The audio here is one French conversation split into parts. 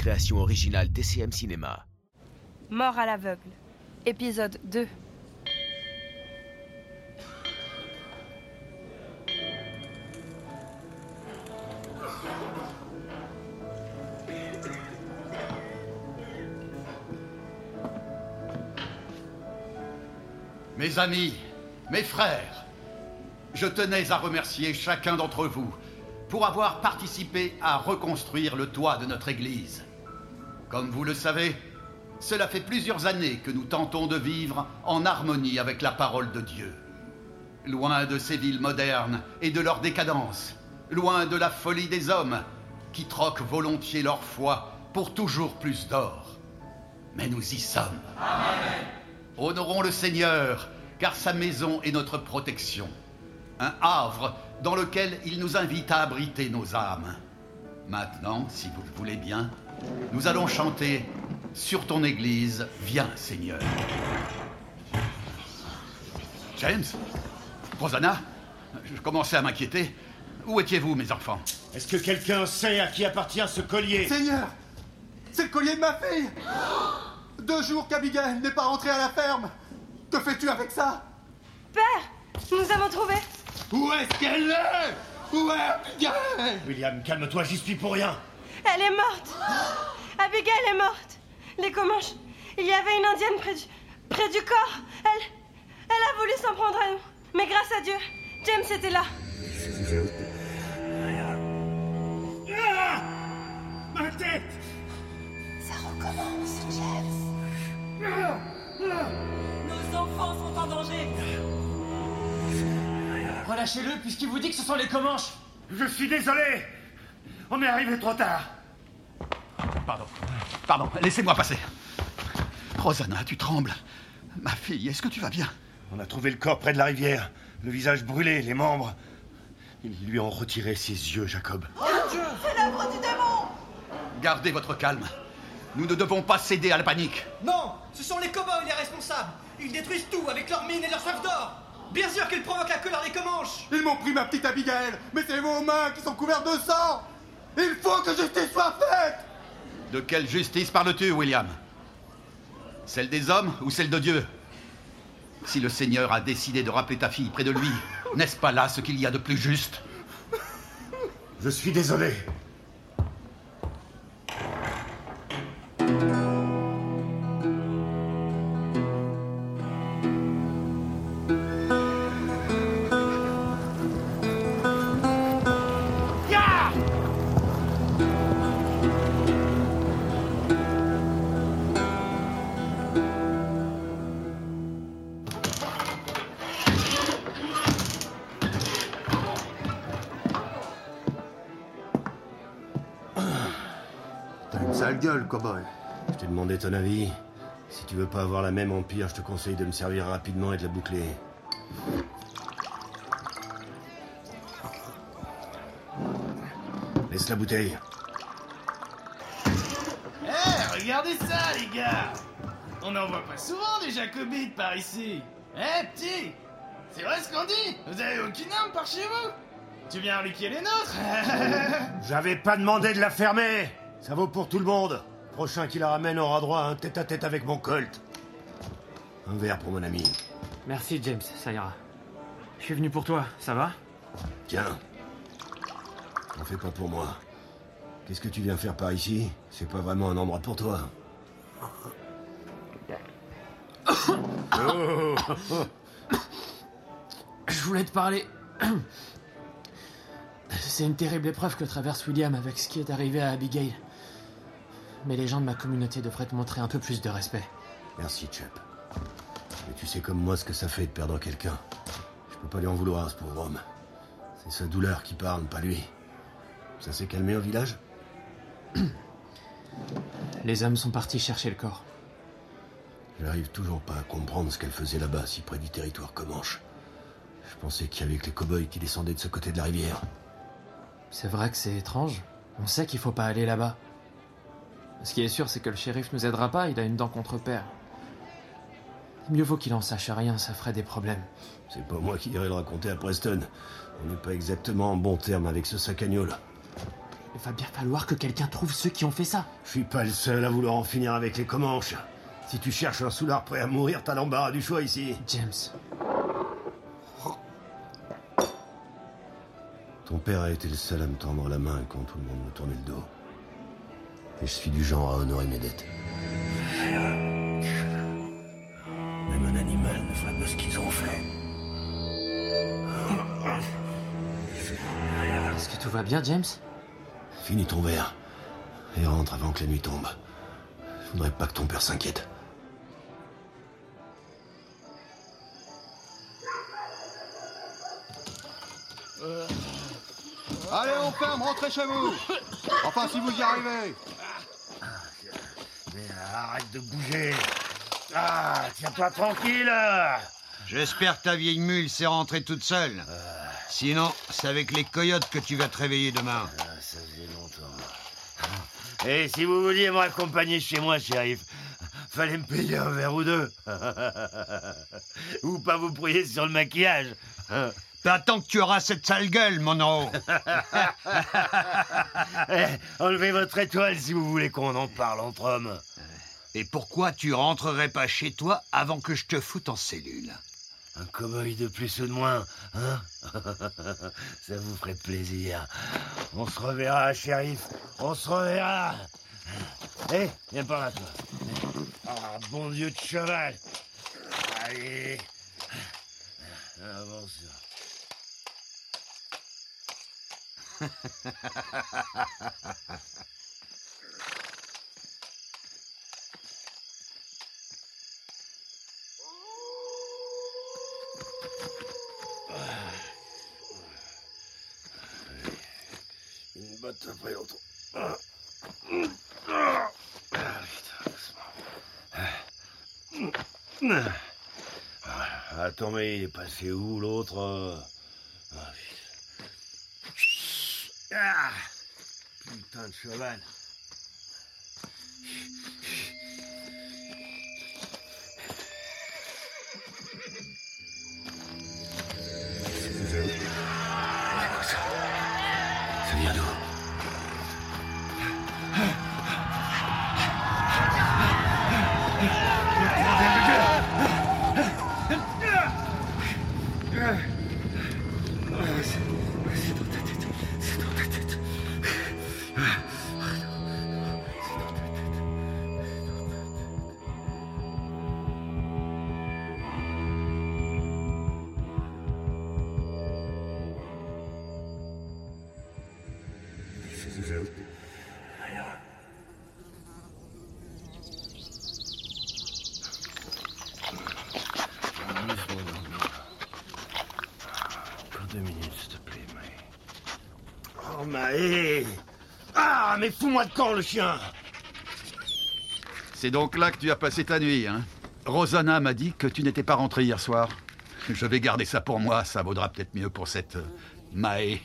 création originale TCM Cinéma. Mort à l'aveugle. Épisode 2. Mes amis, mes frères, je tenais à remercier chacun d'entre vous pour avoir participé à reconstruire le toit de notre église. Comme vous le savez, cela fait plusieurs années que nous tentons de vivre en harmonie avec la parole de Dieu. Loin de ces villes modernes et de leur décadence, loin de la folie des hommes qui troquent volontiers leur foi pour toujours plus d'or. Mais nous y sommes. Honorons le Seigneur, car sa maison est notre protection. Un havre dans lequel il nous invite à abriter nos âmes. Maintenant, si vous le voulez bien, nous allons chanter Sur ton église, viens Seigneur. James Rosanna Je commençais à m'inquiéter. Où étiez-vous, mes enfants? Est-ce que quelqu'un sait à qui appartient ce collier? Seigneur C'est le collier de ma fille. Deux jours qu'Abigail n'est pas rentrée à la ferme. Que fais-tu avec ça? Père Nous avons trouvé. Où est-ce qu'elle est? Où est Abigail? William, calme-toi, j'y suis pour rien. Elle est morte Abigail est morte Les Comanches Il y avait une indienne près du, près du corps Elle. Elle a voulu s'en prendre à nous. Mais grâce à Dieu, James était là. Ah Ma tête Ça recommence, James. Nos enfants sont en danger Relâchez-le puisqu'il vous dit que ce sont les Comanches Je suis désolé On est arrivé trop tard. Pardon. Pardon, laissez-moi passer. Rosanna, tu trembles. Ma fille, est-ce que tu vas bien? On a trouvé le corps près de la rivière. Le visage brûlé, les membres. Ils lui ont retiré ses yeux, Jacob. C'est l'œuvre du démon Gardez votre calme. Nous ne devons pas céder à la panique. Non Ce sont les cow-boys les responsables Ils détruisent tout avec leurs mines et leurs soif d'or Bien sûr qu'ils provoquent la colère des Comanches Ils m'ont pris ma petite Abigail Mais c'est vos mains qui sont couvertes de sang Il faut que justice soit faite. De quelle justice parles-tu, William? Celle des hommes ou celle de Dieu? Si le Seigneur a décidé de rappeler ta fille près de lui, n'est-ce pas là ce qu'il y a de plus juste? Je suis désolé. Gueule, cowboy. Je t'ai demandé ton avis. Si tu veux pas avoir la même empire, je te conseille de me servir rapidement et de la boucler. Laisse la bouteille. Eh, regardez ça, les gars On n'en voit pas souvent des jacobites par ici. Eh, petit C'est vrai ce qu'on dit Vous avez aucune arme par chez vous? Tu viens reliquer les nôtres J'avais pas demandé de la fermer Ça vaut pour tout le monde. Prochain qui la ramène aura droit à un tête-à-tête avec mon colt. Un verre pour mon ami. Merci James, ça ira. Je suis venu pour toi, ça va? Tiens. T'en fais pas pour moi. Qu'est-ce que tu viens faire par ici? C'est pas vraiment un endroit pour toi. Je voulais te parler. C'est une terrible épreuve que traverse William avec ce qui est arrivé à Abigail. Mais les gens de ma communauté devraient te montrer un peu plus de respect. Merci, Chep. Mais tu sais comme moi ce que ça fait de perdre quelqu'un. Je peux pas lui en vouloir à ce pauvre homme. C'est sa douleur qui parle, pas lui. Ça s'est calmé au village? Les hommes sont partis chercher le corps. J'arrive toujours pas à comprendre ce qu'elle faisait là-bas, si près du territoire Comanche. Je pensais qu'il y avait que les cow-boys qui descendaient de ce côté de la rivière. C'est vrai que c'est étrange. On sait qu'il faut pas aller là-bas. Ce qui est sûr, c'est que le shérif nous aidera pas, il a une dent contre père. Mieux vaut qu'il en sache rien, ça ferait des problèmes. C'est pas moi qui irai le raconter à Preston. On n'est pas exactement en bon terme avec ce sacagnol. Il va bien falloir que quelqu'un trouve ceux qui ont fait ça. Je suis pas le seul à vouloir en finir avec les Comanches. Si tu cherches un soulard prêt à mourir, t'as l'embarras du choix ici. James. Ton père a été le seul à me tendre la main quand tout le monde me tournait le dos. Et je suis du genre à honorer mes dettes. Même un animal ne ferait pas ce qu'ils ont fait. Est-ce que tout va bien, James? Finis ton verre. Et rentre avant que la nuit tombe. Je voudrais pas que ton père s'inquiète. Allez, on ferme, rentrez chez vous Enfin, si vous y arrivez arrête de bouger Ah, tiens-toi tranquille J'espère que ta vieille mule s'est rentrée toute seule. Sinon, c'est avec les coyotes que tu vas te réveiller demain. Ah, ça faisait longtemps. Et si vous vouliez me raccompagner chez moi, shérif, fallait me payer un verre ou deux. ou pas vous brouiller sur le maquillage. T'attends que tu auras cette sale gueule, mon haut. Eh, enlevez votre étoile si vous voulez qu'on en parle entre hommes. Et pourquoi tu rentrerais pas chez toi avant que je te foute en cellule? Un cow-boy de plus ou de moins, hein? Ça vous ferait plaisir. On se reverra, shérif. On se reverra. Hé, viens par là, toi. Ah, bon Dieu de cheval. Allez. Avance botte après l'autre. Ah. Ah, putain, Ah, Attends, mais il est passé où l'autre putain. Ah, putain de cheval. Maë. Oh, Maë Ah, mais fous-moi de camp, le chien C'est donc là que tu as passé ta nuit, hein Rosanna m'a dit que tu n'étais pas rentré hier soir. Je vais garder ça pour moi, ça vaudra peut-être mieux pour cette euh, Maë.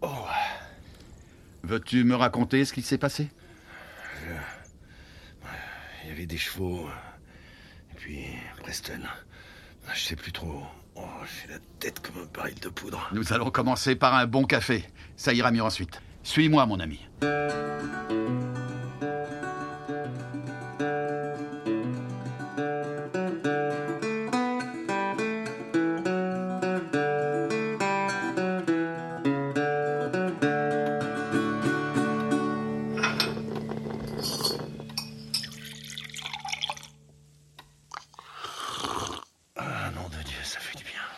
Oh, Veux-tu me raconter ce qui s'est passé? Il y avait des chevaux. Et puis, Preston. Je sais plus trop. Oh, j'ai la tête comme un baril de poudre. Nous allons commencer par un bon café. Ça ira mieux ensuite. Suis-moi, mon ami.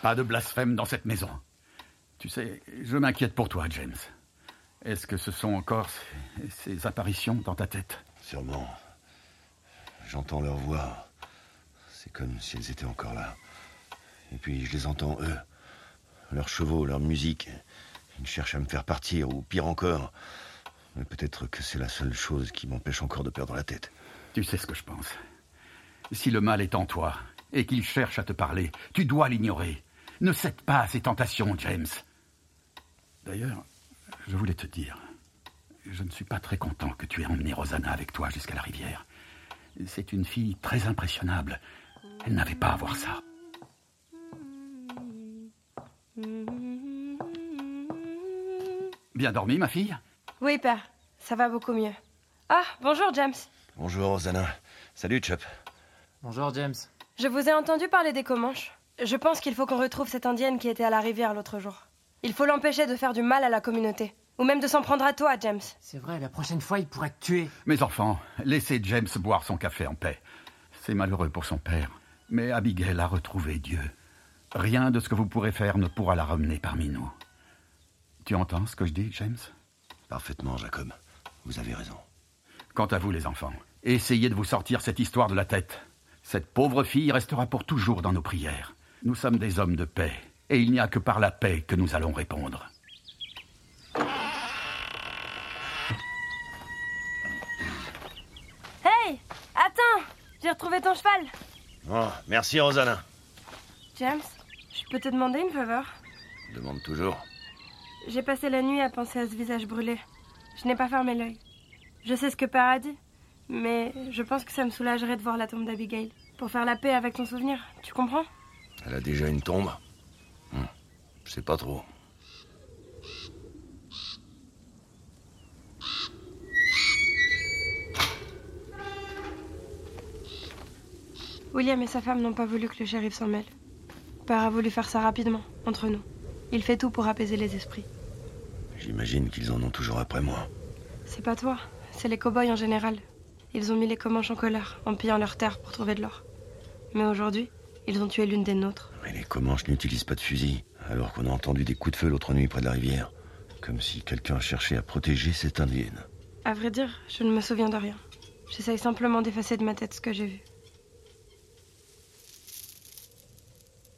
Pas de blasphème dans cette maison. Tu sais, je m'inquiète pour toi, James. Est-ce que ce sont encore ces, ces apparitions dans ta tête? Sûrement. J'entends leur voix. C'est comme si elles étaient encore là. Et puis je les entends, eux. Leurs chevaux, leur musique. Ils cherchent à me faire partir, ou pire encore. Mais peut-être que c'est la seule chose qui m'empêche encore de perdre la tête. Tu sais ce que je pense. Si le mal est en toi et qu'il cherche à te parler, tu dois l'ignorer. Ne cède pas à ses tentations, James. D'ailleurs, je voulais te dire, je ne suis pas très content que tu aies emmené Rosanna avec toi jusqu'à la rivière. C'est une fille très impressionnable. Elle n'avait pas à voir ça. Bien dormi, ma fille? Oui, père. Ça va beaucoup mieux. Ah, bonjour, James. Bonjour, Rosanna. Salut, Chop. Bonjour, James. Je vous ai entendu parler des Comanches. Je pense qu'il faut qu'on retrouve cette indienne qui était à la rivière l'autre jour. Il faut l'empêcher de faire du mal à la communauté. Ou même de s'en prendre à toi, James. C'est vrai, la prochaine fois, il pourrait te tuer. Mes enfants, laissez James boire son café en paix. C'est malheureux pour son père. Mais Abigail a retrouvé Dieu. Rien de ce que vous pourrez faire ne pourra la ramener parmi nous. Tu entends ce que je dis, James? Parfaitement, Jacob. Vous avez raison. Quant à vous, les enfants, essayez de vous sortir cette histoire de la tête. Cette pauvre fille restera pour toujours dans nos prières. Nous sommes des hommes de paix, et il n'y a que par la paix que nous allons répondre. Hey Attends J'ai retrouvé ton cheval Oh, merci, Rosanna. James, je peux te demander une faveur? Demande toujours. J'ai passé la nuit à penser à ce visage brûlé. Je n'ai pas fermé l'œil. Je sais ce que Père a dit, mais je pense que ça me soulagerait de voir la tombe d'Abigail. Pour faire la paix avec ton souvenir, tu comprends? Elle a déjà une tombe Hmm. Je sais pas trop. William et sa femme n'ont pas voulu que le shérif s'en mêle. Père a voulu faire ça rapidement, entre nous. Il fait tout pour apaiser les esprits. J'imagine qu'ils en ont toujours après moi. C'est pas toi, c'est les cow-boys en général. Ils ont mis les Comanches en colère, en pillant leurs terres pour trouver de l'or. Mais aujourd'hui, ils ont tué l'une des nôtres. Mais les Comanches n'utilisent pas de fusil, alors qu'on a entendu des coups de feu l'autre nuit près de la rivière. Comme si quelqu'un cherchait à protéger cette indienne. À vrai dire, je ne me souviens de rien. J'essaye simplement d'effacer de ma tête ce que j'ai vu.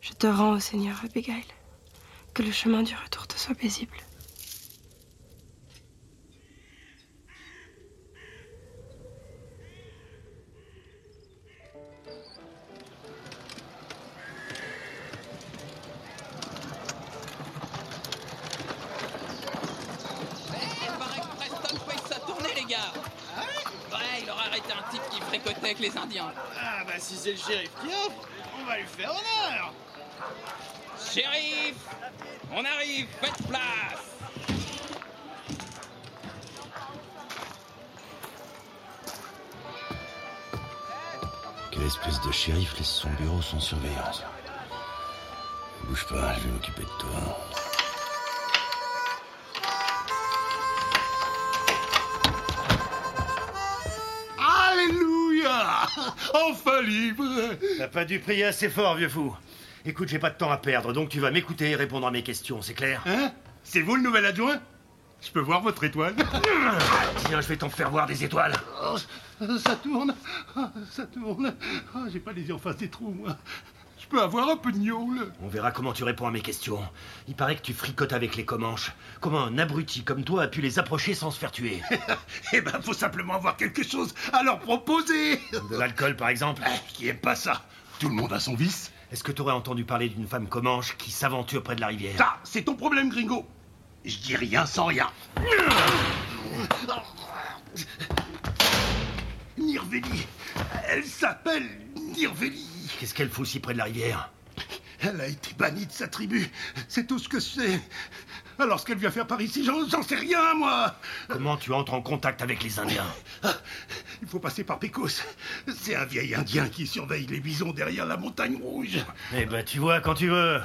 Je te rends au Seigneur, Abigail. Que le chemin du retour te soit paisible. Type qui fricotait avec les Indiens. Ah bah si c'est le shérif qui offre, on va lui faire honneur. Shérif, on arrive, faites place. Quelle espèce de shérif laisse son bureau sans surveillance Bouge pas, je vais m'occuper de toi. Enfin libre. T'as pas dû prier assez fort, vieux fou. Écoute, j'ai pas de temps à perdre, donc tu vas m'écouter et répondre à mes questions, c'est clair? Hein? C'est vous le nouvel adjoint? Je peux voir votre étoile. Tiens, je vais t'en faire voir des étoiles. Oh, Ça tourne. Oh, Ça tourne. Oh, J'ai pas les yeux en face des trous, moi Je peux avoir un peu de gnôle. On verra comment tu réponds à mes questions. Il paraît que tu fricotes avec les Comanches. Comment un abruti comme toi a pu les approcher sans se faire tuer? Eh ben, faut simplement avoir quelque chose à leur proposer. De l'alcool, par exemple? Qui aime pas ça? Tout le monde a son vice. Est-ce que t'aurais entendu parler d'une femme Comanche qui s'aventure près de la rivière? Ça, c'est ton problème, gringo. Je dis rien sans rien. Nirveli. Elle s'appelle Nirveli Qu'est-ce qu'elle fout si près de la rivière Elle a été bannie de sa tribu. C'est tout ce que je sais. Alors ce qu'elle vient faire par ici, j'en j'en sais rien, moi. Comment tu entres en contact avec les Indiens Ah, Il faut passer par Pécos. C'est un vieil Indien qui surveille les bisons derrière la montagne rouge. Eh ben, tu vois quand tu veux.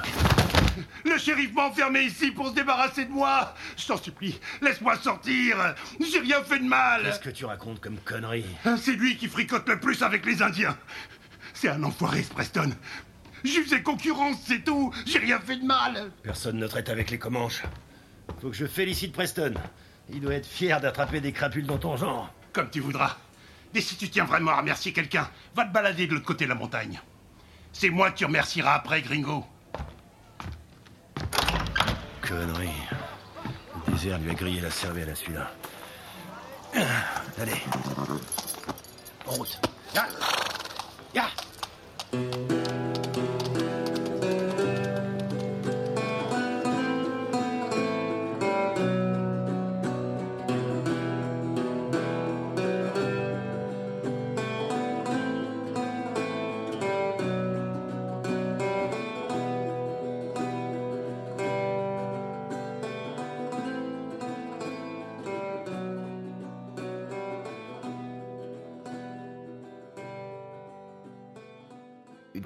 Le shérif m'a enfermé ici pour se débarrasser de moi. Je t'en supplie, laisse-moi sortir. J'ai rien fait de mal. Qu'est-ce que tu racontes comme connerie C'est lui qui fricote le plus avec les Indiens. C'est un enfoiré, ce Preston. Lui faisais concurrence, c'est tout. J'ai rien fait de mal. Personne ne traite avec les Comanches. Faut que je félicite Preston. Il doit être fier d'attraper des crapules dans ton genre. Comme tu voudras. Mais si tu tiens vraiment à remercier quelqu'un, va te balader de l'autre côté de la montagne. C'est moi que tu remercieras après, gringo. Connerie. Le désert lui a grillé la cervelle à celui-là. Allez. En route. Ya. Ya. Une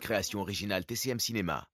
création originale TCM Cinéma.